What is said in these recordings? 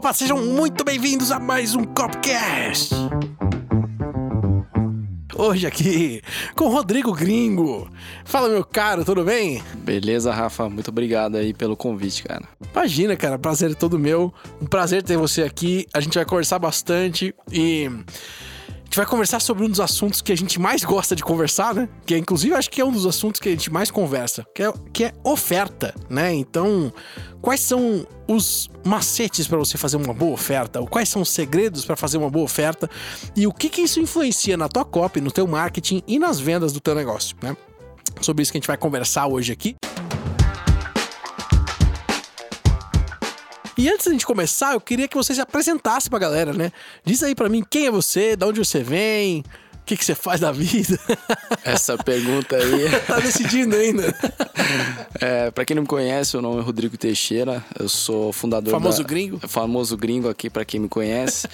Opa, sejam muito bem-vindos a mais um Copcast. Hoje aqui com o Rodrigo Gringo. Fala, meu caro, tudo bem? Beleza, Rafa. Muito obrigado aí pelo convite, cara. Imagina, cara, prazer é todo meu. Um prazer ter você aqui. A gente vai conversar bastante e gente vai conversar sobre um dos assuntos que a gente mais gosta de conversar, né? Que é, inclusive, acho que é um dos assuntos que a gente mais conversa, que é, que é oferta, né? Então, quais são os macetes para você fazer uma boa oferta? Quais são os segredos para fazer uma boa oferta? E o que, que isso influencia na tua copy, no teu marketing e nas vendas do teu negócio, né? Sobre isso que a gente vai conversar hoje aqui. E antes da gente começar, eu queria que você se apresentasse pra galera, né? Diz aí pra mim quem é você, de onde você vem, que, que você faz da vida? Essa pergunta aí. tá decidindo ainda. É, para quem não me conhece, o nome é Rodrigo Teixeira. Eu sou fundador famoso da... gringo. Famoso gringo aqui para quem me conhece.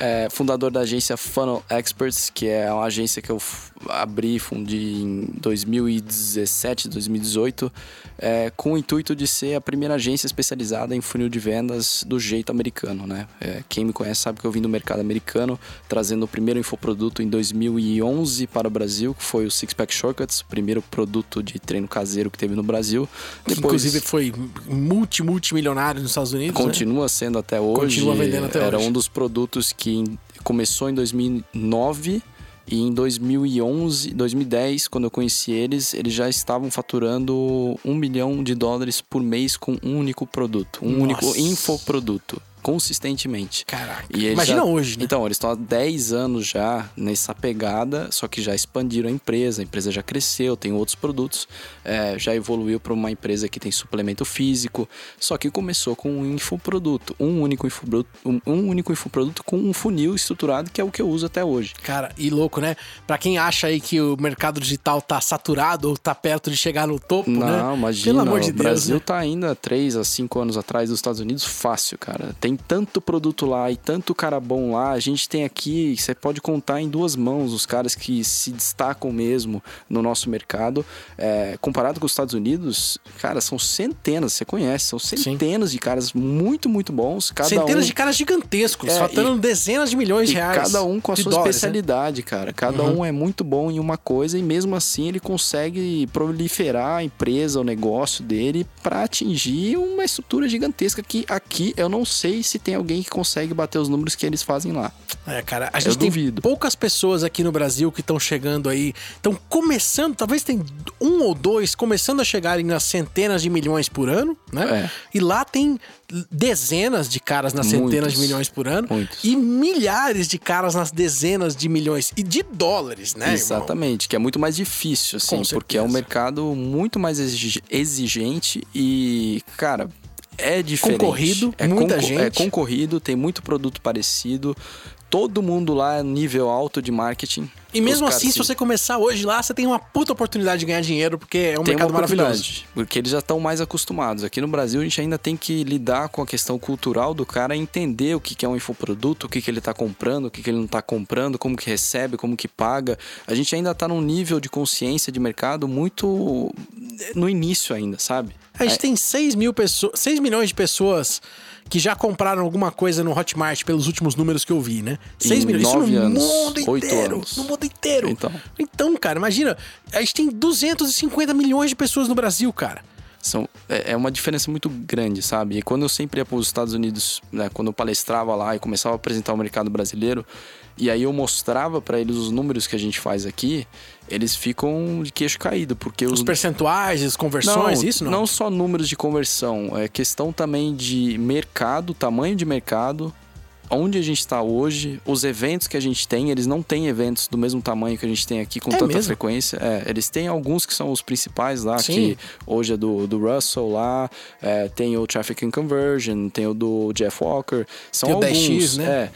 é, fundador da agência Funnel Experts, que é uma agência que eu abri, fundi em 2017, 2018, é, com o intuito de ser a primeira agência especializada em funil de vendas do jeito americano, né? É, quem me conhece sabe que eu vim do mercado americano, trazendo o primeiro infoproduto em 2011 para o Brasil, que foi o Six Pack Shortcuts, o primeiro produto de treino caseiro que teve no Brasil. Depois, Inclusive foi multi, multimilionário nos Estados Unidos. Né? Continua né? sendo até hoje. Continua vendendo até Era hoje. um dos produtos que começou em 2009 e em 2011, 2010, quando eu conheci eles, eles já estavam faturando um milhão de dólares por mês com um único produto, um Nossa. único infoproduto consistentemente. Caraca. Imagina já... hoje, né? Então, eles estão há 10 anos já nessa pegada, só que já expandiram a empresa, a empresa já cresceu, tem outros produtos, é, já evoluiu para uma empresa que tem suplemento físico, só que começou com um infoproduto, um único infoproduto, um, um único infoproduto com um funil estruturado, que é o que eu uso até hoje. Cara, e louco, né? Para quem acha aí que o mercado digital tá saturado ou tá perto de chegar no topo, Não, né? Não, imagina. Pelo amor de o Deus, Brasil né? tá ainda 3 a 5 anos atrás dos Estados Unidos fácil, cara. Tem tanto produto lá e tanto cara bom lá. A gente tem aqui, você pode contar em duas mãos os caras que se destacam mesmo no nosso mercado. É, comparado com os Estados Unidos, cara, são centenas, você conhece, são centenas Sim. de caras muito, muito bons. Centenas um... de caras gigantescos, é, faturando dezenas de milhões de reais. Cada um com a sua dólares, especialidade, né? cara. Cada uhum. um é muito bom em uma coisa e mesmo assim ele consegue proliferar a empresa, o negócio dele para atingir uma estrutura gigantesca que aqui eu não sei se tem alguém que consegue bater os números que eles fazem lá. É, cara, a gente eu tem duvido. poucas pessoas aqui no Brasil que estão chegando aí, estão começando, talvez tem um ou dois começando a chegarem nas centenas de milhões por ano, né? É. E lá tem dezenas de caras nas centenas Muitos. de milhões por ano Muitos. e milhares de caras nas dezenas de milhões e de dólares, né? Exatamente, irmão? que é muito mais difícil, assim, porque é um mercado muito mais exig- exigente e, cara, é diferente. Concorrido, é muita concor- É gente. concorrido, tem muito produto parecido. Todo mundo lá é nível alto de marketing. E mesmo assim, se você começar hoje lá, você tem uma puta oportunidade de ganhar dinheiro, porque é um tem mercado maravilhoso. porque eles já estão mais acostumados. Aqui no Brasil, a gente ainda tem que lidar com a questão cultural do cara, entender o que é um infoproduto, o que, ele está comprando, o que, que ele não está comprando, como que recebe, como que paga. A gente ainda está num nível de consciência de mercado muito no início ainda, sabe? A gente tem 6 mil pessoas, 6 milhões de pessoas que já compraram alguma coisa no Hotmart pelos últimos números que eu vi, né? 6 Em milhões. Isso no anos, mundo inteiro. anos. No mundo inteiro. Então. Então, cara, imagina, a gente tem 250 milhões de pessoas no Brasil, cara. São, é é uma diferença muito grande, sabe? E quando eu sempre ia para os Estados Unidos, né, quando eu palestrava lá e começava a apresentar o mercado brasileiro, e aí eu mostrava para eles os números que a gente faz aqui, eles ficam de queixo caído, porque Os os percentuais, as conversões, isso não? Não só números de conversão, é questão também de mercado, tamanho de mercado, onde a gente está hoje, os eventos que a gente tem, eles não têm eventos do mesmo tamanho que a gente tem aqui com É tanta mesmo? frequência. É, eles têm alguns que são os principais lá, Sim. que hoje é do, do Russell lá, é, tem o Traffic and Conversion, tem o do Jeff Walker. São Tem o alguns, 10X, né? É,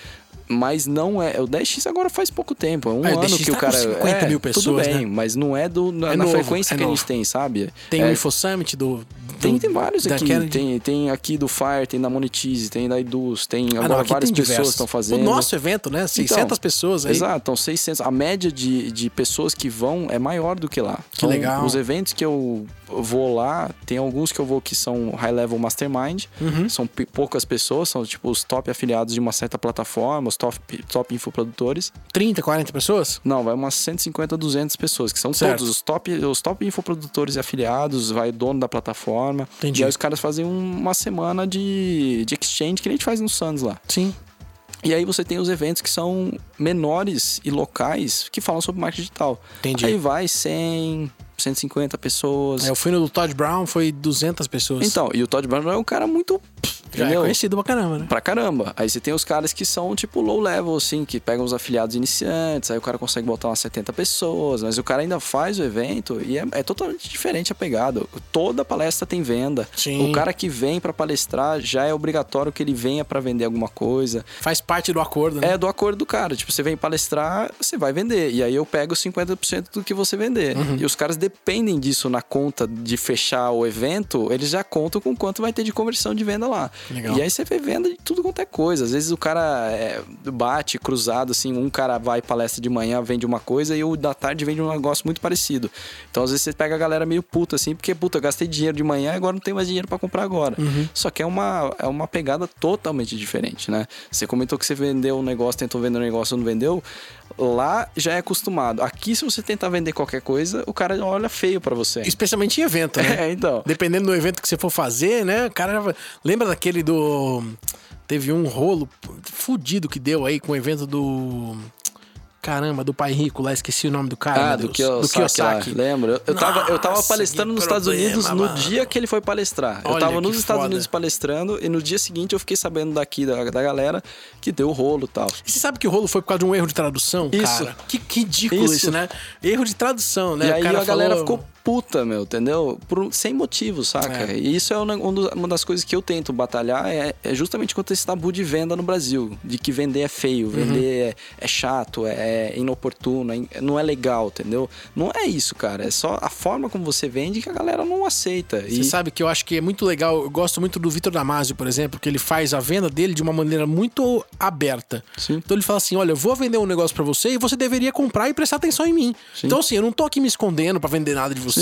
Mas não é. O 10x agora faz pouco tempo. É um o ano 10X que o tá cara. com 50 é, mil Tudo pessoas, bem, né? mas não é do, na, É na novo, frequência é que a novo. gente tem, sabe? Tem é, o Info Summit do. tem, do- tem vários aqui. Kennedy. Tem, tem aqui do Fire, tem da Monetize, tem da Idus, tem Ah, agora não, várias tem pessoas estão fazendo. O nosso evento, né? 600 pessoas aí. Exato, então 600. A média de, de pessoas que vão é maior do que lá. Que Então, legal. Os eventos que eu vou lá, tem alguns que eu vou que são high level mastermind. Uhum. São poucas pessoas, são tipo os top afiliados de uma certa plataforma, os top, top infoprodutores. 30, 40 pessoas? Não, vai umas 150, 200 pessoas, que são Certo. todos os top, os top infoprodutores e afiliados, vai dono da plataforma. Entendi. E aí os caras fazem um- uma semana de, de exchange que a gente faz no Suns lá. Sim. E aí você tem os eventos que são menores e locais que falam sobre marketing digital. Entendi. Aí vai 100, 150 pessoas. É, eu fui no do Todd Brown, foi 200 pessoas. Então, e o Todd Brown é um cara muito... Já é entendeu? conhecido pra caramba, né? Pra caramba. Aí você tem os caras que são, tipo, low level, assim, que pegam os afiliados iniciantes, aí o cara consegue botar umas 70 pessoas, mas o cara ainda faz o evento e é, é totalmente diferente a pegada. Toda palestra tem venda. Sim. O cara que vem pra palestrar já é obrigatório que ele venha pra vender alguma coisa. Faz parte do acordo, né? É do acordo do cara. Tipo, você vem palestrar, você vai vender. E aí eu pego 50% do que você vender. Uhum. E os caras dependem disso na conta de fechar o evento, eles já contam com quanto vai ter de conversão de venda lá. Legal. E aí você vê venda de tudo quanto é coisa. Às vezes o cara é, bate cruzado, assim, um cara vai palestra de manhã, vende uma coisa e o da tarde vende um negócio muito parecido. Então às vezes você pega a galera meio puta, assim, porque, puta, eu gastei dinheiro de manhã e agora não tenho mais dinheiro pra comprar agora. Uhum. Só que é uma, é uma pegada totalmente diferente, né? Você comentou que você vendeu um negócio, tentou vender um negócio não vendeu. Lá já é acostumado. Aqui, se você tentar vender qualquer coisa, o cara olha feio pra você. Especialmente em evento, né? É, então. Dependendo do evento que você for fazer, né? O cara já Lembra daquele do. Teve um rolo fudido que deu aí com o evento do. Caramba, do Pai Rico lá, esqueci o nome do cara. Ah, do. Kiyosaki, Kiyosaki. lá, lembra? Eu, eu, tava, eu tava Nossa, palestrando nos Estados problema, Unidos no mano. dia que ele foi palestrar. eu Olha tava que nos Estados foda. Unidos palestrando e no dia seguinte eu fiquei sabendo daqui da, da galera que deu rolo e tal. E você sabe que o rolo foi por causa de um erro de tradução, Isso. cara? Que, que ridículo isso. Isso. né? Erro de tradução, né? e O aí cara a galera falou- ficou puta, meu, entendeu? Por- sem motivo, saca? É. E isso é um, um uma das coisas que eu tento batalhar, é, é justamente contra esse tabu de venda no Brasil. De que vender é feio, vender é, é chato, é, é inoportuno, é não é legal, entendeu? Não é isso, cara. É só a forma como você vende que a galera não aceita. Você E sabe que eu acho que é muito legal. Eu gosto muito do Vitor Damasio, por exemplo, que ele faz a venda dele de uma maneira muito aberta. Sim. Então ele fala assim: olha, eu vou vender um negócio pra você e você deveria comprar e prestar atenção em mim. Sim. Então, assim, eu não tô aqui me escondendo pra vender nada de você,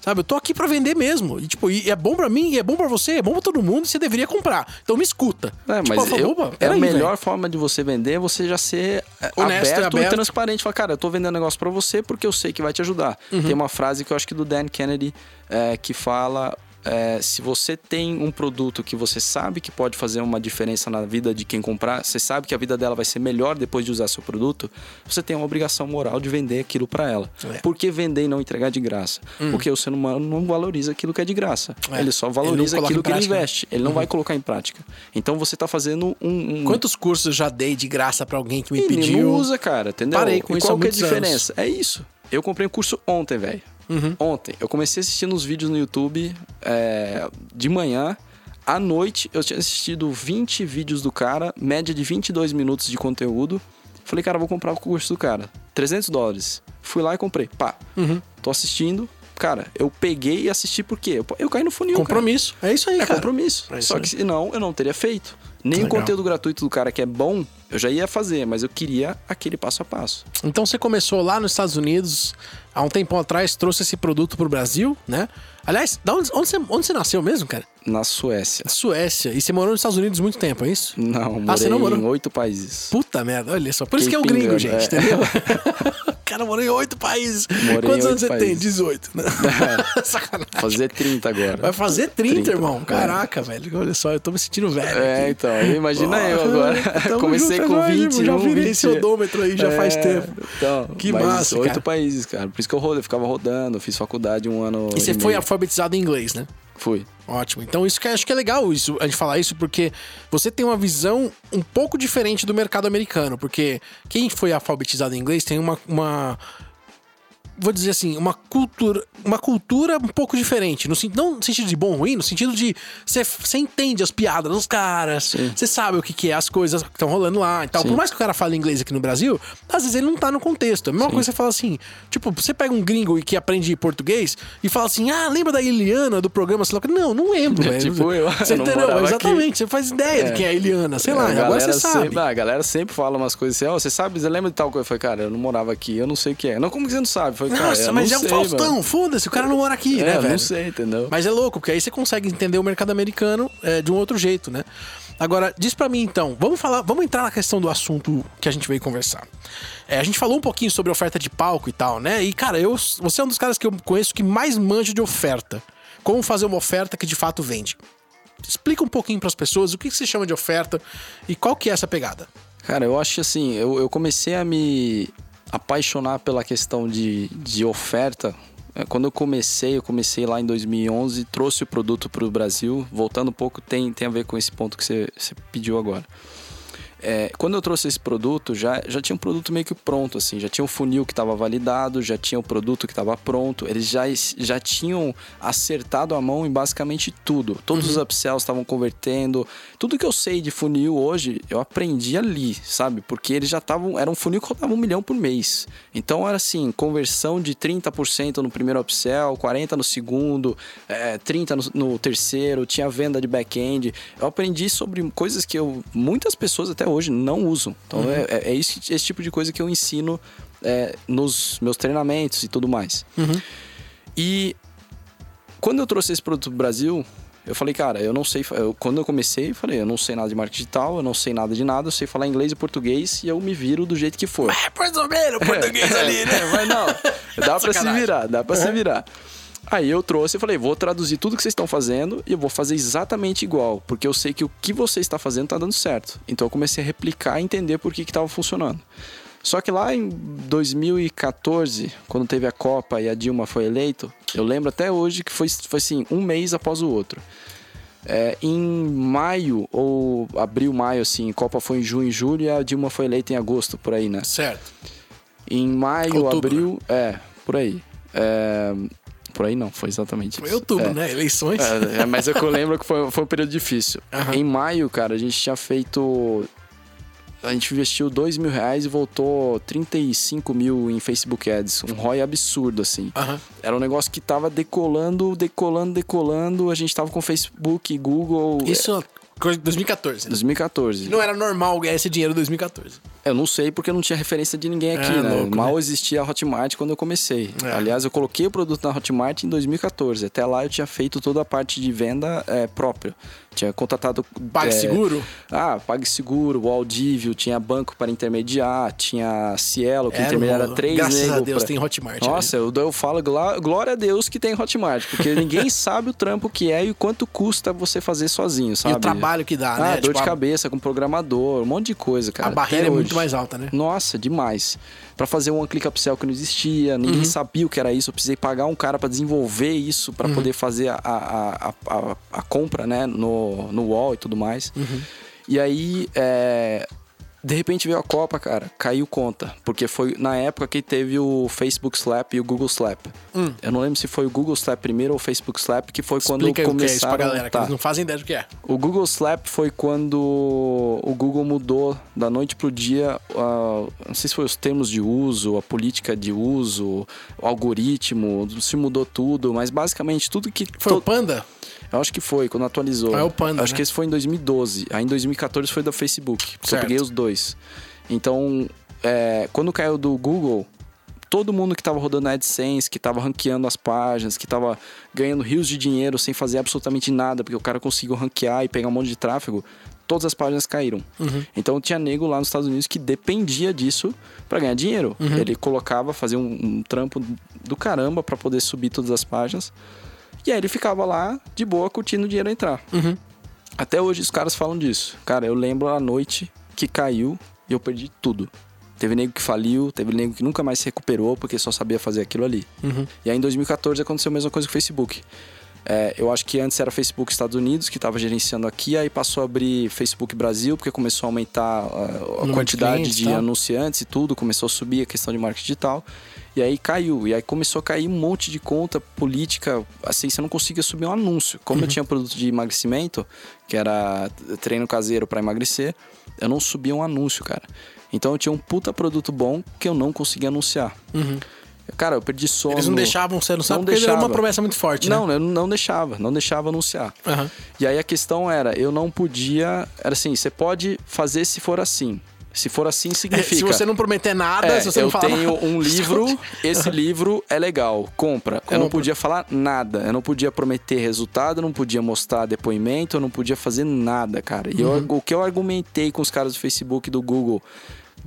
sabe? Eu tô aqui pra vender mesmo. E, tipo, e é bom pra mim, e é bom pra você, é bom pra todo mundo, e você deveria comprar. Então me escuta. É, Tipo, mas eu, "Opa, é a peraí, melhor velho." forma de você vender é você já ser é, Honesto e aberto, aberto. e transparente. Falar, cara, eu tô vendendo um negócio pra você porque eu sei que vai te ajudar. Uhum. Tem uma frase que eu acho que do Dan Kennedy é, que fala. É, se você tem um produto que você sabe que pode fazer uma diferença na vida de quem comprar, você sabe que a vida dela vai ser melhor depois de usar seu produto, você tem uma obrigação moral de vender aquilo pra ela. É. Hum. Por que vender e não entregar de graça? Porque o ser humano não valoriza aquilo que é de graça. É. Ele só Ele valoriza coloca aquilo que ele. Uhum. investe. Ele não vai colocar em prática. Então você tá fazendo um. um Quantos cursos eu já dei de graça pra alguém que me e pediu? não usa, cara, entendeu? Parei com e isso qual que é a diferença? É isso. Eu comprei um curso ontem, velho. Uhum. Ontem. Eu comecei assistindo uns vídeos no YouTube é, de manhã. À noite, eu tinha assistido 20 vídeos do cara, média de 22 minutos de conteúdo. Falei, cara, vou comprar o curso do cara. 300 dólares. Fui lá e comprei. Pá. Uhum. Tô assistindo. Cara, eu peguei e assisti por quê? Eu, eu caí no funil, cara. Compromisso. É isso aí, É cara. compromisso. É Só aí. que senão eu não teria feito. Nem o Legal. conteúdo gratuito do cara que é bom, eu já ia fazer, mas eu queria aquele passo a passo. Então você começou lá nos Estados Unidos, há um tempo atrás, trouxe esse produto pro Brasil, né? Aliás, da onde, onde, você, onde você nasceu mesmo, cara? Na Suécia. Suécia. E você morou nos Estados Unidos muito tempo, é isso? Não, Ah, você não morou? em oito países. Puta merda, olha só. Por isso que é o gringo, gente, é. entendeu? o cara morou em oito países. Morei Quantos anos você tem? países. 18, né? Sacanagem. Fazer 30 agora. Vai fazer 30, 30, irmão. é. Caraca, velho. Olha só, eu tô me sentindo velho. É, aqui. então, imagina eu agora. Comecei junto, com já, 20, já virei 20. esse odômetro aí já faz É, tempo. Então, Que mas massa, oito países, cara. Por isso que eu rodei, eu ficava rodando, fiz faculdade um ano. E você meio. foi alfabetizado em inglês, né? Fui. Ótimo. Então isso que acho que é legal isso, a gente falar isso porque você tem uma visão um pouco diferente do mercado americano, porque quem foi alfabetizado em inglês tem uma, uma vou dizer assim, uma cultura, uma cultura um pouco diferente. No, não no sentido de bom ou ruim, no sentido de você entende as piadas dos caras, você sabe o que, que é as coisas que estão rolando lá e tal. Sim. Por mais que o cara fale inglês aqui no Brasil, às vezes ele não tá no contexto. É a mesma Sim. coisa que você fala assim, tipo, você pega um gringo que aprende português e fala assim, ah, lembra da Eliana do programa? Sei lá, não, não lembro. É, tipo, eu, você eu entendeu? Exatamente, aqui. você faz ideia é. de quem é a Eliana, sei é, lá, agora você sabe. Sempre, a galera sempre fala umas coisas assim, oh, você sabe, você lembra de tal coisa? Eu falei, cara, eu não morava aqui, eu não sei o que é. Não, como que você não sabe? Eu falei, cara, Nossa, mas é um Faustão, foda-se, o cara não mora aqui, é, né, velho? não sei, entendeu? Mas é louco, porque aí você consegue entender o mercado americano é, de um outro jeito, né? Agora, diz para mim então, vamos falar, vamos entrar na questão do assunto que a gente veio conversar. É, a gente falou um pouquinho sobre oferta de palco e tal, né? E cara, eu, você é um dos caras que eu conheço que mais manja de oferta. Como fazer uma oferta que de fato vende. Explica um pouquinho para as pessoas o que, que se chama de oferta e qual que é essa pegada. Cara, eu acho que assim, eu, eu comecei a me apaixonar pela questão de, de oferta é, quando eu comecei, eu comecei lá em 2011, trouxe o produto para o Brasil. Voltando um pouco, tem, tem a ver com esse ponto que você, você pediu agora. É, quando eu trouxe esse produto, já, já tinha um produto meio que pronto, assim, já tinha um funil que estava validado, já tinha o um produto que estava pronto, eles já, já tinham acertado a mão em basicamente tudo. Todos uhum. os upsells estavam convertendo. Tudo que eu sei de funil hoje, eu aprendi ali, sabe? Porque eles já estavam. Era um funil que rodava um milhão por mês. Então era assim, conversão de 30% no primeiro upsell, 40% no segundo, é, 30% no, no terceiro, tinha venda de back-end. Eu aprendi sobre coisas que eu, muitas pessoas até hoje não usam. Então uhum. é, é, é esse, esse, tipo de coisa que eu ensino é, nos meus treinamentos e tudo mais. Uhum. E quando eu trouxe esse produto pro Brasil, eu falei, cara, eu não sei. Eu, quando eu comecei, eu falei, eu não sei nada de marketing digital, eu não sei nada de nada, eu sei falar inglês e português e eu me viro do jeito que for. É, mais ou menos, português ali, né? Mas não, dá pra se virar, dá uhum. se virar. Aí eu trouxe e falei, vou traduzir tudo que vocês estão fazendo e eu vou fazer exatamente igual, porque eu sei que o que você está fazendo está dando certo. Então eu comecei a replicar e entender por que estava funcionando. Só que lá em 2014, quando teve a Copa e a Dilma foi eleito, eu lembro até hoje que foi, foi assim, um mês após o outro. É, em maio, ou abril, maio, assim, Copa foi em junho e julho e a Dilma foi eleita em agosto, por aí, né? Certo. Em maio, Outubro. abril, é, por aí. É, por aí não, foi exatamente foi isso. Foi outubro, é. né? Eleições. É, é, mas é eu lembro que foi, foi um período difícil. Uhum. Em maio, cara, a gente tinha feito. A gente investiu 2 mil reais e voltou 35 mil em Facebook Ads. Um ROI absurdo, assim. Uhum. Era um negócio que tava decolando, decolando, decolando. A gente tava com Facebook, Google. Isso 2014. 2014. Não era normal ganhar esse dinheiro em 2014. Eu não sei porque não tinha referência de ninguém aqui, é, né? Louco, Mal né? existia a Hotmart quando eu comecei. É. Aliás, eu coloquei o produto na Hotmart em 2014. Até lá eu tinha feito toda a parte de venda é, própria. Tinha contratado. PagSeguro? É, ah, PagSeguro, o Audívio, tinha banco para intermediar, tinha Cielo, que intermediava três Graças a Deus pra... tem Hotmart. Nossa, eu, eu falo glória a Deus que tem Hotmart, porque ninguém sabe o trampo que é e quanto custa você fazer sozinho, sabe? E o trabalho que dá, ah, né? Dor tipo, de cabeça com programador, um monte de coisa, cara. A barreira é muito mais alta, né? Nossa, demais. Para fazer um click upsell que não existia, ninguém uhum. sabia o que era isso. Eu precisei pagar um cara para desenvolver isso, para uhum. poder fazer a, a, a, a, compra, né, no, no wall e tudo mais. Uhum. E aí, é, de repente veio a Copa, cara, caiu conta. Porque foi na época que teve o Facebook Slap e o Google Slap. Hum. Eu não lembro se foi o Google Slap primeiro ou o Facebook Slap, que foi Explica quando começaram... o que é isso pra galera, tá. que eles não fazem ideia do que é. O Google Slap foi quando o Google mudou da noite pro dia, uh, não sei se foi os termos de uso, a política de uso, o algoritmo, se mudou tudo, mas basicamente tudo que... Foi to... o Panda? Eu acho que foi, quando atualizou. É o Panda, Acho né? que esse foi em 2012. Aí em 2014 foi da Facebook. Porque eu peguei os dois. Então, é, quando caiu do Google, todo mundo que estava rodando a AdSense, que estava ranqueando as páginas, que estava ganhando rios de dinheiro sem fazer absolutamente nada, porque o cara conseguiu ranquear e pegar um monte de tráfego, todas as páginas caíram. Uhum. Então tinha nego lá nos Estados Unidos que dependia disso para ganhar dinheiro. Uhum. Ele colocava, fazia um, um trampo do caramba para poder subir todas as páginas. E aí ele ficava lá de boa curtindo o dinheiro entrar. Uhum. Até hoje os caras falam disso. Cara, eu lembro a noite que caiu e eu perdi tudo. Teve nego que faliu, teve nego que nunca mais se recuperou porque só sabia fazer aquilo ali. Uhum. E aí em 2014 aconteceu a mesma coisa com o Facebook. É, eu acho que antes era Facebook Estados Unidos que estava gerenciando aqui, aí passou a abrir Facebook Brasil, porque começou a aumentar uh, a quantidade de, de anunciantes e tudo, começou a subir a questão de marketing digital. E aí caiu. E aí começou a cair um monte de conta política. Assim, você não conseguia subir um anúncio. Como eu tinha produto de emagrecimento, que era treino caseiro para emagrecer, eu não subia um anúncio, cara. Então eu tinha um puta produto bom que eu não conseguia anunciar. Cara, eu perdi sono. Eles não deixavam você anunciar Não porque era uma deixava. promessa muito forte, Não, né? eu não deixava, não deixava anunciar. Aham. E aí a questão era, eu não podia. Era assim, você pode fazer se for assim. Se for assim, significa. se você não prometer nada, É, se você eu não falar tenho nada, um livro, esse livro é legal, compra. Eu não Compra. podia falar nada, eu não podia prometer resultado, eu não podia mostrar depoimento, eu não podia fazer nada, cara. E eu- Uhum. o que eu argumentei com os caras do Facebook e do Google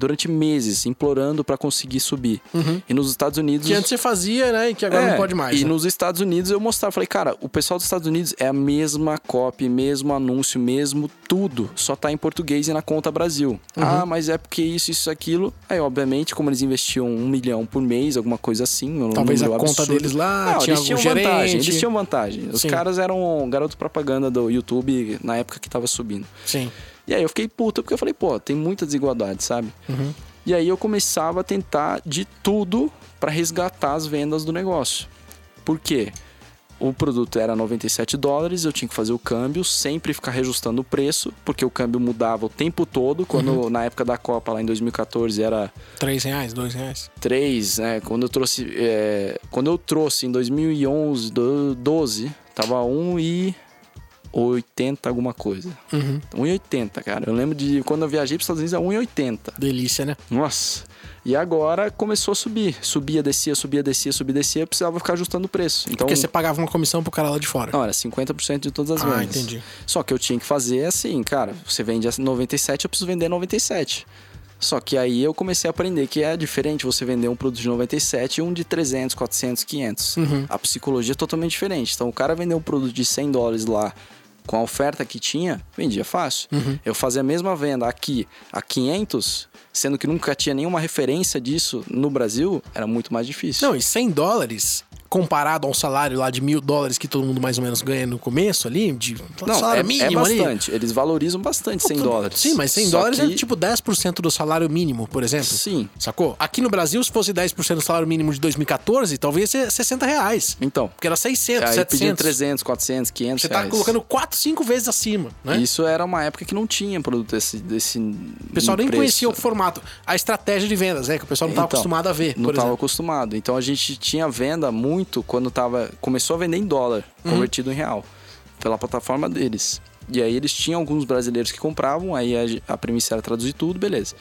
durante meses, implorando pra conseguir subir. E nos Estados Unidos. Que antes você fazia, né? E que agora É, não pode mais. E né? nos Estados Unidos eu mostrava, falei, cara, o pessoal dos Estados Unidos é a mesma copy, mesmo anúncio, mesmo tudo. Só tá em português e na conta Brasil. Uhum. Ah, mas é porque isso, isso, aquilo. Aí, obviamente, como eles investiam um milhão por mês, alguma coisa assim. um Talvez a número conta absurdo. deles lá Não, tinha eles tinham algum vantagem. gerente. Eles tinham vantagem. Os Sim. caras eram garoto propaganda do YouTube na época que tava subindo. Sim. E aí eu fiquei puto, porque eu falei, pô, tem muita desigualdade, sabe? Uhum. E aí eu começava a tentar de tudo para resgatar as vendas do negócio. Por quê? O produto era 97 dólares, eu tinha que fazer o câmbio, sempre ficar reajustando o preço, porque o câmbio mudava o tempo todo. Quando Uhum. na época da Copa, lá em 2014, era Três reais, dois reais. 3, né? Quando eu trouxe, é, quando eu trouxe em 2011, do- 12, tava 1,80 alguma coisa. Uhum. 1,80, cara. Eu lembro de quando eu viajei para os Estados Unidos, era 1,80. Delícia, né? Nossa. E agora começou a subir. Subia, descia, subia, descia, subia, descia. Eu precisava ficar ajustando o preço. Então, Porque você pagava uma comissão pro cara lá de fora. não, era 50% de todas as Ah, vendas. entendi. Só que eu tinha que fazer assim, cara. Você vende a 97, eu preciso vender 97. Só que aí eu comecei a aprender que é diferente você vender um produto de 97 e um de 300, 400, 500. Uhum. A psicologia é totalmente diferente. Então o cara vendeu um produto de 100 dólares lá com a oferta que tinha, vendia fácil. Uhum. Eu fazia a mesma venda aqui a 500, sendo que nunca tinha nenhuma referência disso no Brasil, era muito mais difícil. Não, e 100 dólares, comparado ao salário lá de mil dólares que todo mundo mais ou menos ganha no começo ali, de Não, salário é, mínimo é ali. bastante. Eles valorizam bastante 100 Tudo- dólares. Sim, mas 100 Só dólares que- é tipo 10% do salário mínimo, por exemplo. Sim. Sacou? Aqui no Brasil, se fosse 10% do salário mínimo de 2014, talvez ia ser 60 reais. Então, Porque era 600, aí pediam 700. 300, 400, 500 Você tá reais. colocando 4, 5 vezes acima, né? Isso era uma época que não tinha produto desse, desse O pessoal nem preço. conhecia o formato, a estratégia de vendas, né? Que o pessoal não estava Então, acostumado a ver, Não estava acostumado. Então a gente tinha venda muito quando tava, começou a vender em dólar, Uhum. convertido em real, pela plataforma deles. E aí eles tinham alguns brasileiros que compravam, aí a, a premissa era traduzir tudo, beleza.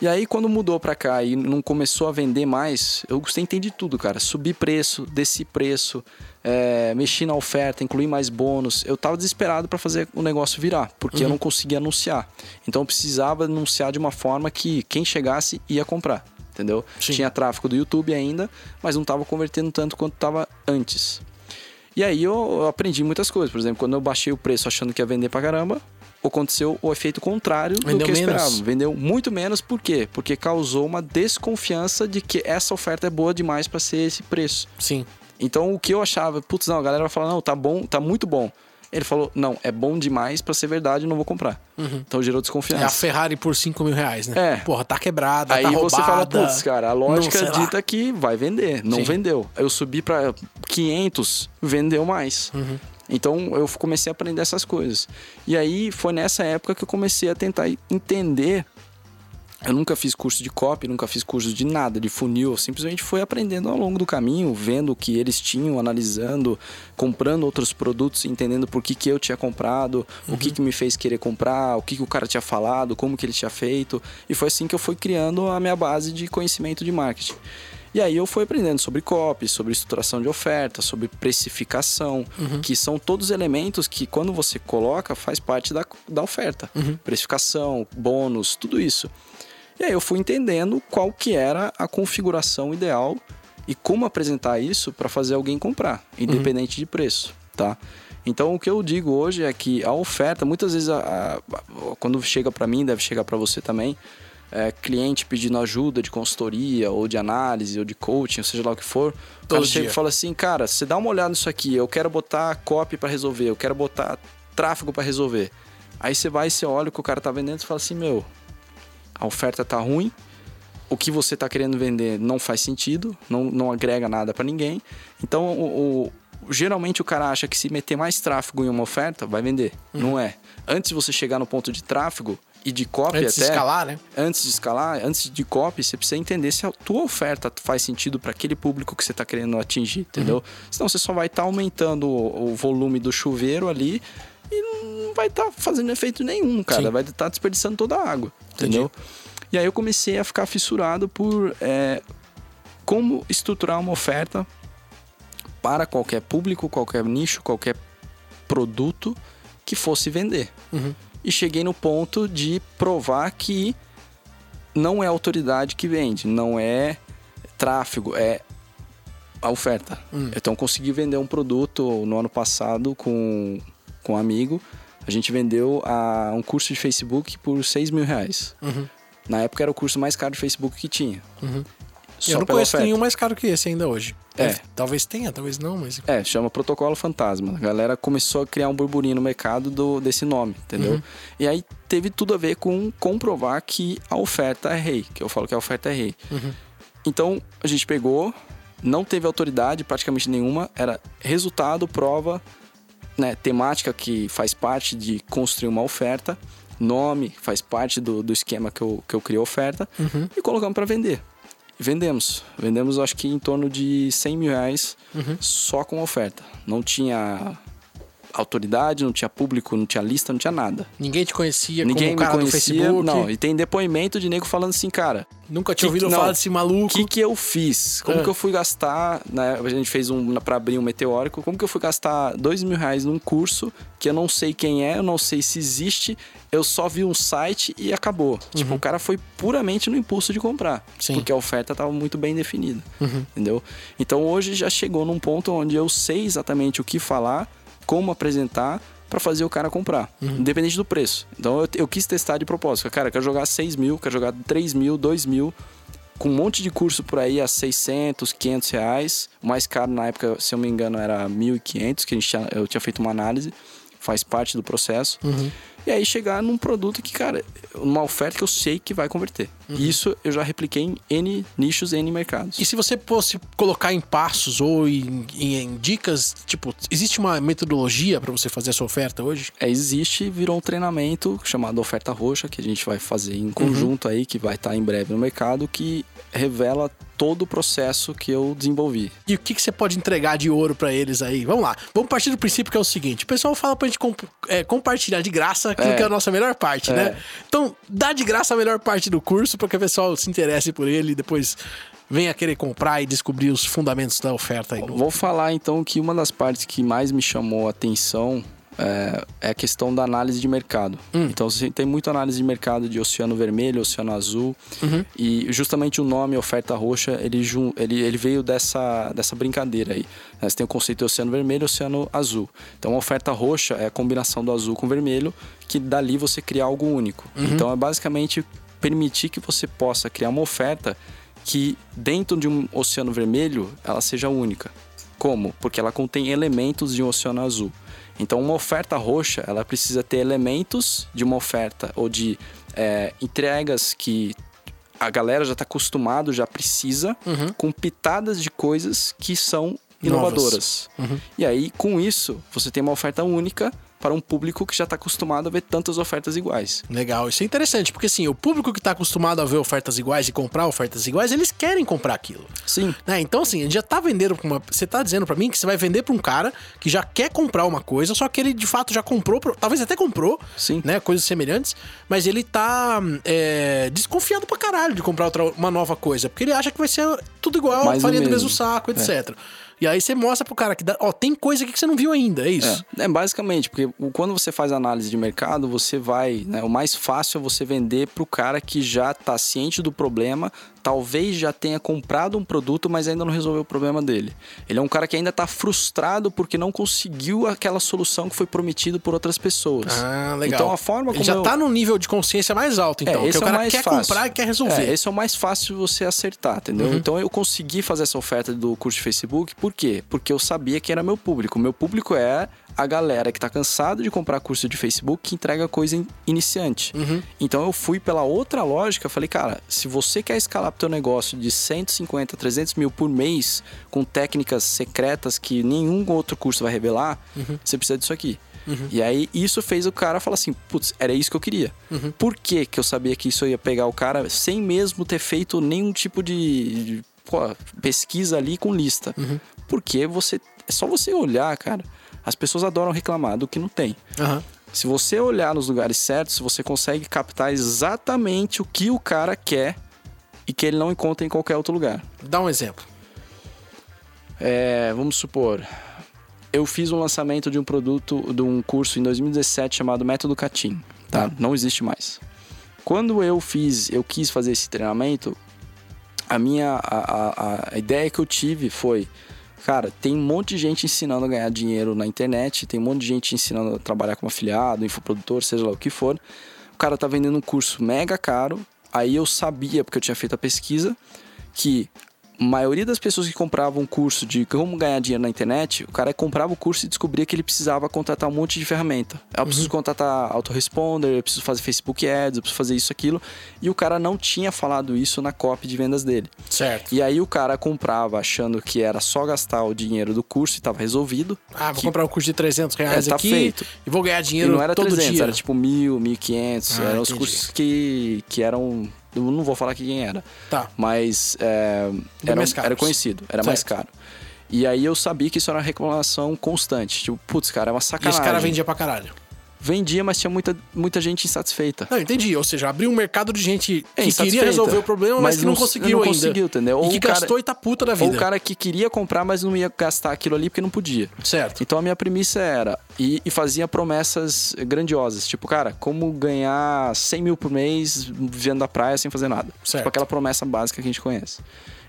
E aí quando mudou pra cá e não começou a vender mais, eu tentei de tudo, cara. Subir preço, desci preço, é, mexi na oferta, incluir mais bônus. Eu tava desesperado pra fazer o negócio virar, porque Uhum. eu não conseguia anunciar. Então eu precisava anunciar de uma forma que quem chegasse ia comprar entendeu? Sim. Tinha tráfego do YouTube ainda, mas não estava convertendo tanto quanto estava antes. E aí eu, aprendi muitas coisas. Por exemplo, quando eu baixei o preço achando que ia vender pra caramba, aconteceu o efeito contrário do Vendeu que eu menos. esperava. Vendeu muito menos, por quê? Porque causou uma desconfiança de que essa oferta é boa demais para ser esse preço. Sim. Então o que eu achava, putz, não, a galera vai falar, não, tá bom, tá muito bom. Ele falou, não, é bom demais para ser verdade, não vou comprar. Então gerou É a desconfiança. Ferrari por 5 mil reais, né? É. Porra, tá quebrada, Aí tá roubada. você fala, putz, cara, a lógica não sei lá. dita que vai vender. Não Sim. vendeu. Eu subi pra 500, vendeu mais. Uhum. Então eu comecei a aprender essas coisas. E aí foi nessa época que eu comecei a tentar entender. Eu nunca fiz curso de copy, nunca fiz curso de nada, de funil. Eu simplesmente fui aprendendo ao longo do caminho, vendo o que eles tinham, analisando, comprando outros produtos, entendendo por que, que eu tinha comprado, o que, que me fez querer comprar, o que, que o cara tinha falado, como que ele tinha feito. E foi assim que eu fui criando a minha base de conhecimento de marketing. E aí eu fui aprendendo sobre copy, sobre estruturação de oferta, sobre precificação, que são todos elementos que quando você coloca faz parte da, da oferta. Precificação, bônus, tudo isso. E aí eu fui entendendo qual que era a configuração ideal e como apresentar isso para fazer alguém comprar, independente de preço, tá? Então o que eu digo hoje é que a oferta, muitas vezes a- a- quando chega para mim, deve chegar para você também, é, cliente pedindo ajuda de consultoria ou de análise ou de coaching, ou seja lá o que for, o cara chega e fala assim, cara, você dá uma olhada nisso aqui, eu quero botar copy para resolver, eu quero botar tráfego para resolver. Aí você vai e você olha o que o cara tá vendendo e fala assim, meu, a oferta tá ruim, o que você está querendo vender não faz sentido, não, não agrega nada para ninguém. Então, o, o, geralmente o cara acha que se meter mais tráfego em uma oferta, vai vender. Uhum. Não é. Antes de você chegar no ponto de tráfego e de copy antes até... de escalar, né? Antes de escalar, antes de copy, você precisa entender se a tua oferta faz sentido para aquele público que você está querendo atingir, entendeu? Uhum. Senão você só vai estar tá aumentando o, o volume do chuveiro ali e não vai estar tá fazendo efeito nenhum, cara. Sim. Vai estar tá desperdiçando toda a água, Entendi. entendeu? E aí eu comecei a ficar fissurado por é, como estruturar uma oferta para qualquer público, qualquer nicho, qualquer produto que fosse vender. Uhum. E cheguei no ponto de provar que não é autoridade que vende, não é tráfego, é a oferta. Uhum. Então consegui vender um produto no ano passado com, com um amigo. A gente vendeu a, um curso de Facebook por 6 mil reais. Uhum. Na época era o curso mais caro de Facebook que tinha. Uhum. eu não conheço oferta. nenhum mais caro que esse ainda hoje. É. Talvez tenha, talvez não, mas. É, chama Protocolo Fantasma. A galera começou a criar um burburinho no mercado do, desse nome, entendeu? Uhum. E aí teve tudo a ver com comprovar que a oferta é rei, que eu falo que a oferta é rei. Uhum. Então a gente pegou, não teve autoridade praticamente nenhuma, era resultado, prova, né, temática que faz parte de construir uma oferta nome, faz parte do, do esquema que eu, que eu criei a oferta uhum. e colocamos para vender. E vendemos. Vendemos, acho que em torno de 100 mil reais uhum. só com oferta. Não tinha autoridade, não tinha público, não tinha lista, não tinha nada. Ninguém te conhecia Ninguém como cara me conhecia, do Facebook? Não, e tem depoimento de nego falando assim, cara... Nunca tinha ouvido falar desse maluco. O que que eu fiz? Como é. que eu fui gastar... Né, a gente fez um para abrir um meteórico. Como que eu fui gastar dois mil reais num curso que eu não sei quem é, eu não sei se existe, eu só vi um site e acabou. Uhum. Tipo, o cara foi puramente no impulso de comprar. Sim. Porque a oferta estava muito bem definida. Uhum. Entendeu? Então hoje já chegou num ponto onde eu sei exatamente o que falar como apresentar para fazer o cara comprar, uhum. independente do preço. Então eu, eu, quis testar de propósito. Cara, quero jogar 6 mil, quero jogar 3 mil, 2 mil, com um monte de curso por aí a 600, 500 reais. O mais caro na época, se eu me engano, era 1.500, que a gente tinha, eu tinha feito uma análise, faz parte do processo. Uhum. E aí chegar num produto que, cara, uma oferta que eu sei que vai converter. Uhum. Isso eu já repliquei em N nichos, N mercados. E se você fosse colocar em passos ou em, em, em dicas, tipo, existe uma metodologia para você fazer a sua oferta hoje? É, existe, virou um treinamento chamado Oferta Roxa, que a gente vai fazer em conjunto uhum. aí, que vai estar tá em breve no mercado, que revela todo o processo que eu desenvolvi. E o que, que você pode entregar de ouro para eles aí? Vamos lá. Vamos partir do princípio que é o seguinte: o pessoal fala pra gente comp é, compartilhar de graça aquilo é. que é a nossa melhor parte, né? é. né? Então, dá de graça a melhor parte do curso para que o pessoal se interesse por ele e depois venha querer comprar e descobrir os fundamentos da oferta aí. Vou falar então que uma das partes que mais me chamou a atenção é, é a questão da análise de mercado. Hum. Então, você tem muita análise de mercado de oceano vermelho, oceano azul. Uhum. E justamente o nome oferta roxa, ele, ele, ele veio dessa, dessa brincadeira aí. Né? Você tem o conceito de oceano vermelho e oceano azul. Então, a oferta roxa é a combinação do azul com vermelho, que dali você cria algo único. Uhum. Então, é basicamente permitir que você possa criar uma oferta que dentro de um oceano vermelho ela seja única. Como? Porque ela contém elementos de um oceano azul. Então, uma oferta roxa, ela precisa ter elementos de uma oferta ou de é, entregas que a galera já está acostumado, já precisa, uhum. com pitadas de coisas que são inovadoras. Uhum. E aí, com isso, você tem uma oferta única para um público que já está acostumado a ver tantas ofertas iguais. Legal, isso é interessante, porque assim, o público que está acostumado a ver ofertas iguais e comprar ofertas iguais, eles querem comprar aquilo. Sim. Né? Então, assim, a gente já está vendendo para uma. Você está dizendo para mim que você vai vender para um cara que já quer comprar uma coisa, só que ele de fato já comprou, talvez até comprou, Sim. né? Coisas semelhantes, mas ele tá é, desconfiado pra caralho de comprar outra, uma nova coisa, porque ele acha que vai ser tudo igual, farinha do mesmo saco, etc. É. E aí você mostra pro cara que, dá, ó, tem coisa aqui que você não viu ainda, é isso? É, é basicamente, porque quando você faz análise de mercado, você vai, né, o mais fácil é você vender pro cara que já tá ciente do problema, talvez já tenha comprado um produto, mas ainda não resolveu o problema dele. Ele é um cara que ainda está frustrado porque não conseguiu aquela solução que foi prometido por outras pessoas. Ah, legal. Então a forma como Ele já está eu... num nível de consciência mais alto, então. É, esse é o cara mais quer fácil. comprar e quer resolver. É, esse é o mais fácil de você acertar, entendeu? Uhum. Então eu consegui fazer essa oferta do curso de Facebook Por quê? Porque eu sabia que era meu público. Meu público é a galera que tá cansado de comprar curso de Facebook que entrega coisa in- iniciante. Então eu fui pela outra lógica, falei, cara, se você quer escalar pro teu negócio de 150, 300 mil por mês, com técnicas secretas que nenhum outro curso vai revelar, você precisa disso aqui. E aí isso fez o cara falar assim, putz, era isso que eu queria. Por que que eu sabia que isso ia pegar o cara sem mesmo ter feito nenhum tipo de, de, pô, pesquisa ali com lista? Porque você é só você olhar, cara. As pessoas adoram reclamar do que não tem. Aham. Se você olhar nos lugares certos, você consegue captar exatamente o que o cara quer e que ele não encontra em qualquer outro lugar. Dá um exemplo. É, vamos supor, eu fiz um lançamento de um produto, de um curso em 2017 chamado Método Catim, tá? Não existe mais. Quando eu fiz, eu quis fazer esse treinamento, a minha a, a, a ideia que eu tive foi, cara, tem um monte de gente ensinando a ganhar dinheiro na internet, tem um monte de gente ensinando a trabalhar como afiliado, infoprodutor, seja lá o que for. O cara tá vendendo um curso mega caro. Aí eu sabia, porque eu tinha feito a pesquisa, que maioria das pessoas que compravam um curso de como ganhar dinheiro na internet, o cara comprava o curso e descobria que ele precisava contratar um monte de ferramenta. Eu preciso contratar autoresponder, eu preciso fazer Facebook Ads, eu preciso fazer isso, aquilo. E o cara não tinha falado isso na copy de vendas dele. Certo. E aí o cara comprava achando que era só gastar o dinheiro do curso e estava resolvido. Ah, vou que- comprar um curso de 300 reais É, tá aqui feito. e vou ganhar E dinheiro não era todo 300, dia. era tipo mil, 1.500. Ah, eram os entendi. cursos que, que eram... Eu não vou falar que quem era. Tá. Mas é, era, mais era conhecido, era mais Certo. caro. E aí eu sabia que isso era uma reclamação constante. Tipo, putz, cara, é uma E sacanagem. esse cara vendia pra caralho. Vendia, mas tinha muita, muita gente insatisfeita. Não, entendi. Ou seja, abriu um mercado de gente É, que queria resolver o problema, mas, Mas que não, não- conseguiu não ainda. conseguiu, entendeu? E Ou que o cara- gastou e tá puta da Ou vida. o cara que queria comprar, mas não ia gastar aquilo ali porque não podia. Certo. Então a minha premissa era, e, e fazia promessas grandiosas. Tipo, cara, como ganhar 100 mil por mês vivendo da praia sem fazer nada. Certo. Tipo aquela promessa básica que a gente conhece.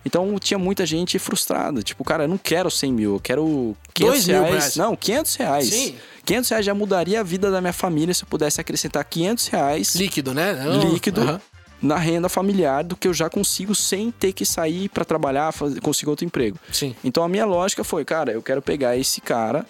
Então tinha muita gente frustrada. Tipo, cara, eu não quero 100 mil, eu quero 500 Dois mil reais. reais. Não, 500 reais. Sim. 500 reais já mudaria a vida da minha família se eu pudesse acrescentar 500 reais Líquido, né? Não- líquido Aham. na renda familiar do que eu já consigo sem ter que sair para trabalhar, fazer, conseguir outro emprego. Sim. Então a minha lógica foi, cara, eu quero pegar esse cara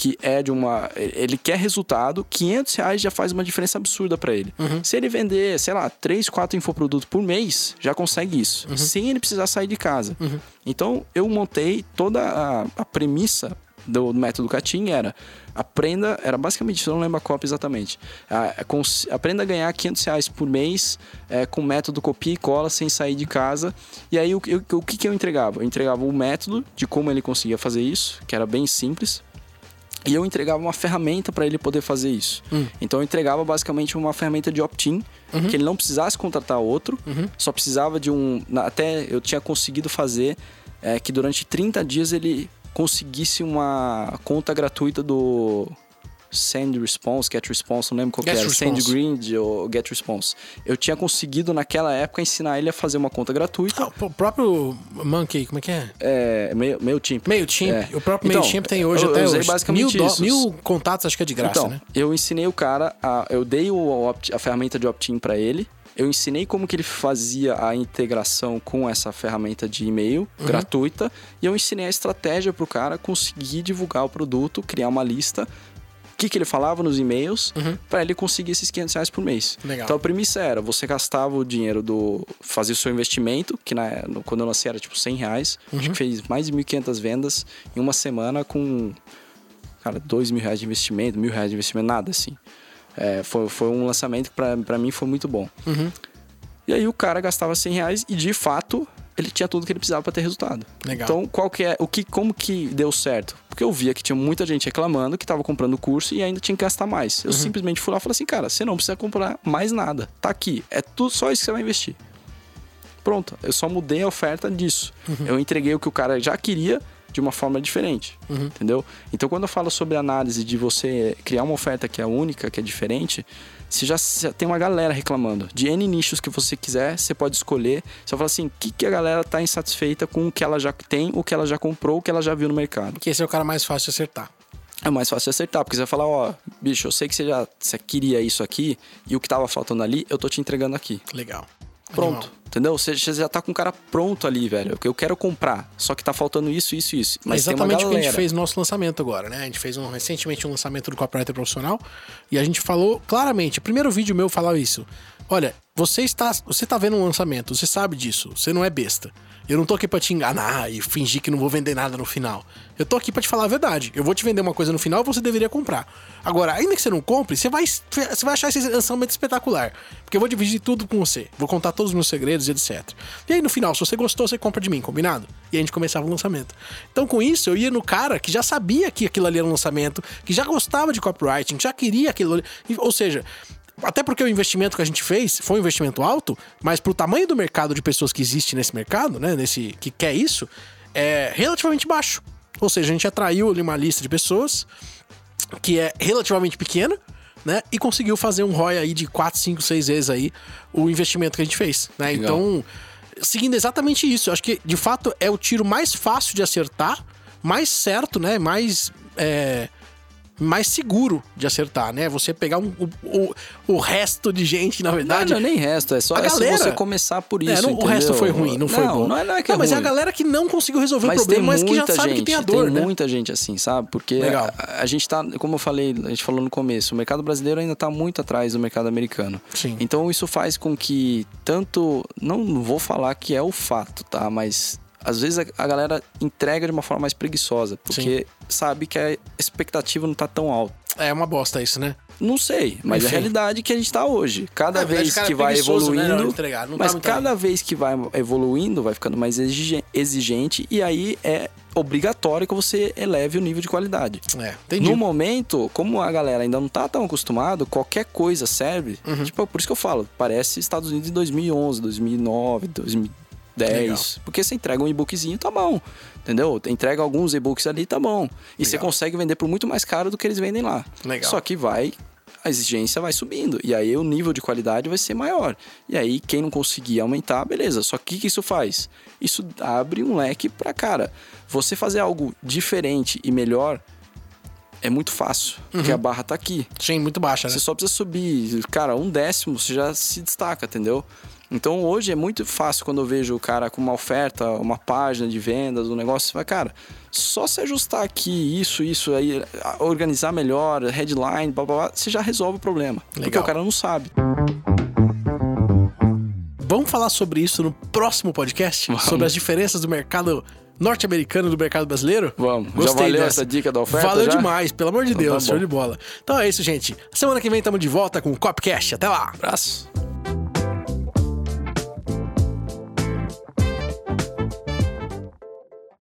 que é de uma. Ele quer resultado, 500 reais já faz uma diferença absurda para ele. Se ele vender, sei lá, 3, 4 infoprodutos por mês, já consegue isso, sem ele precisar sair de casa. Então eu montei toda a, a premissa do, do método Catim era aprenda, era basicamente eu não lembro a cópia exatamente. É cons- aprenda a ganhar 500 reais por mês é, com método copia e cola sem sair de casa. E aí o, eu- o que, que eu entregava? Eu entregava o método de como ele conseguia fazer isso, que era bem simples. E eu entregava uma ferramenta para ele poder fazer isso. Então eu entregava basicamente uma ferramenta de opt-in, que ele não precisasse contratar outro, só precisava de um. Até eu tinha conseguido fazer é, que durante 30 dias ele conseguisse uma conta gratuita do Send Response, Get Response, não lembro qual que Get era, Send Response. Grid ou Get Response. Eu tinha conseguido naquela época ensinar ele a fazer uma conta gratuita. Ah, o próprio Monkey, como é que é? É, meio, meio. MailChimp. É. O próprio Então, MailChimp tem hoje eu- até eu usei hoje. basicamente mil, isso. mil contatos, acho que é de graça, então, né? eu ensinei o cara, a, eu dei o opt- a ferramenta de opt-in para ele. Eu ensinei como que ele fazia a integração com essa ferramenta de e-mail Uhum. gratuita e eu ensinei a estratégia para o cara conseguir divulgar o produto, criar uma lista, que, que ele falava nos e-mails para ele conseguir esses 500 reais por mês. Uhum. Legal. Então a premissa era, você gastava o dinheiro do fazer o seu investimento, que na, no- quando eu lancei era tipo 100 reais, acho Uhum. que fez mais de 1.500 vendas em uma semana com cara, dois mil reais de investimento, mil reais de investimento, nada assim. É, foi, foi um lançamento que pra mim foi muito bom. Uhum. E aí o cara gastava 100 reais e de fato ele tinha tudo que ele precisava para ter resultado. Legal. Então, qual que é, o que, como que deu certo? Porque eu via que tinha muita gente reclamando que estava comprando o curso e ainda tinha que gastar mais. Uhum. Eu simplesmente fui lá e falei assim, cara, você não precisa comprar mais nada. Tá aqui, é tudo só isso que você vai investir. Pronto, eu só mudei a oferta disso. Uhum. Eu entreguei o que o cara já queria de uma forma diferente, Uhum. entendeu? Então quando eu falo sobre análise de você criar uma oferta que é única, que é diferente, você já, já tem uma galera reclamando. De N nichos que você quiser, você pode escolher. Você vai falar assim, o que, que a galera tá insatisfeita com o que ela já tem, o que ela já comprou, o que ela já viu no mercado. Que esse é o cara mais fácil de acertar. É mais fácil de acertar, porque você vai falar, ó, bicho, eu sei que você já você queria isso aqui, e o que tava faltando ali, eu tô te entregando aqui. Legal. Pronto. Animal. Entendeu? Você já tá com o cara pronto ali, velho. Eu quero comprar. Só que tá faltando isso, isso, isso. Mas É Exatamente tem o que a gente fez no nosso lançamento agora, né? A gente fez um, recentemente um lançamento do copywriter profissional e a gente falou claramente, o primeiro vídeo meu falava isso. Olha, você está, você tá vendo um lançamento, você sabe disso, você não é besta. Eu não tô aqui pra te enganar e fingir que não vou vender nada no final. Eu tô aqui pra te falar a verdade. Eu vou te vender uma coisa no final e você deveria comprar. Agora, ainda que você não compre, você vai, você vai achar esse lançamento espetacular. Porque eu vou dividir tudo com você. Vou contar todos os meus segredos e etc. E aí, no final, se você gostou, você compra de mim, combinado? E a gente começava o lançamento. Então, com isso, eu ia no cara que já sabia que aquilo ali era um lançamento, que já gostava de copywriting, já queria aquilo ali. Ou seja, até porque o investimento que a gente fez foi um investimento alto, mas pro tamanho do mercado de pessoas que existe nesse mercado, né, nesse que quer isso, é relativamente baixo. Ou seja, a gente atraiu ali uma lista de pessoas que é relativamente pequena, né, e conseguiu fazer um ROI aí de 4, 5, 6 vezes aí o investimento que a gente fez, né? Legal. Então, seguindo exatamente isso, acho que de fato é o tiro mais fácil de acertar, mais certo, né, mais é, mais seguro de acertar, né? Você pegar um- o, o, o resto de gente, na Não, verdade. não é nem resto, é só A é galera- você começar por isso. É, não- o resto foi ruim, não foi bom. Não, é, não é que é mas é a galera que não conseguiu resolver Mas o problema, mas que já muita sabe gente, que tem a dor, tem né? muita gente assim, sabe? Porque a, a gente tá, como eu falei, a gente falou no começo, o mercado brasileiro ainda tá muito atrás do mercado americano. Sim. Então isso faz com que tanto, não, não vou falar que é o fato, tá? Mas às vezes a, a galera entrega de uma forma mais preguiçosa, porque sabe que a expectativa não tá tão alta. É uma bosta isso, né? Não sei, mas é a Enfim. realidade que a gente tá hoje. Cada verdade, vez cara que é vai preguiçoso, né, evoluindo, entregar, não tá mas muito cada aí. vez que vai evoluindo, vai ficando mais exige- exigente e aí é obrigatório que você eleve o nível de qualidade. É, entendi. No momento, como a galera ainda não tá tão acostumado, qualquer coisa serve. Uhum. Tipo, por isso que eu falo, parece Estados Unidos em 2011, 2009, 2010. Legal. Porque você entrega um e-bookzinho, tá bom. Entendeu? Entrega alguns e-books ali, tá bom. E você Legal. consegue vender por muito mais caro do que eles vendem lá. Legal. Só que vai a exigência vai subindo. E aí o nível de qualidade vai ser maior. E aí, quem não conseguir aumentar, beleza. Só que o que isso faz? Isso abre um leque pra cara. Você fazer algo diferente e melhor é muito fácil. Porque a barra tá aqui. Sim, muito baixa, né? Você só precisa subir, cara, um décimo, você já se destaca, entendeu? Então hoje é muito fácil quando eu vejo o cara com uma oferta, uma página de vendas, um negócio, você vai, cara, só se ajustar aqui, isso, isso, aí, organizar melhor, headline, blá blá blá, você já resolve o problema. Porque Legal. o cara não sabe. Vamos falar sobre isso no próximo podcast? Vamos. Sobre as diferenças do mercado norte-americano e do mercado brasileiro? Vamos. Já Gostei valeu dessa. essa dica da oferta? Valeu já? demais, pelo amor de Então Deus, tá show de bola. Então é isso, gente. Semana que vem estamos de volta com o Copcast. Até lá! Abraço.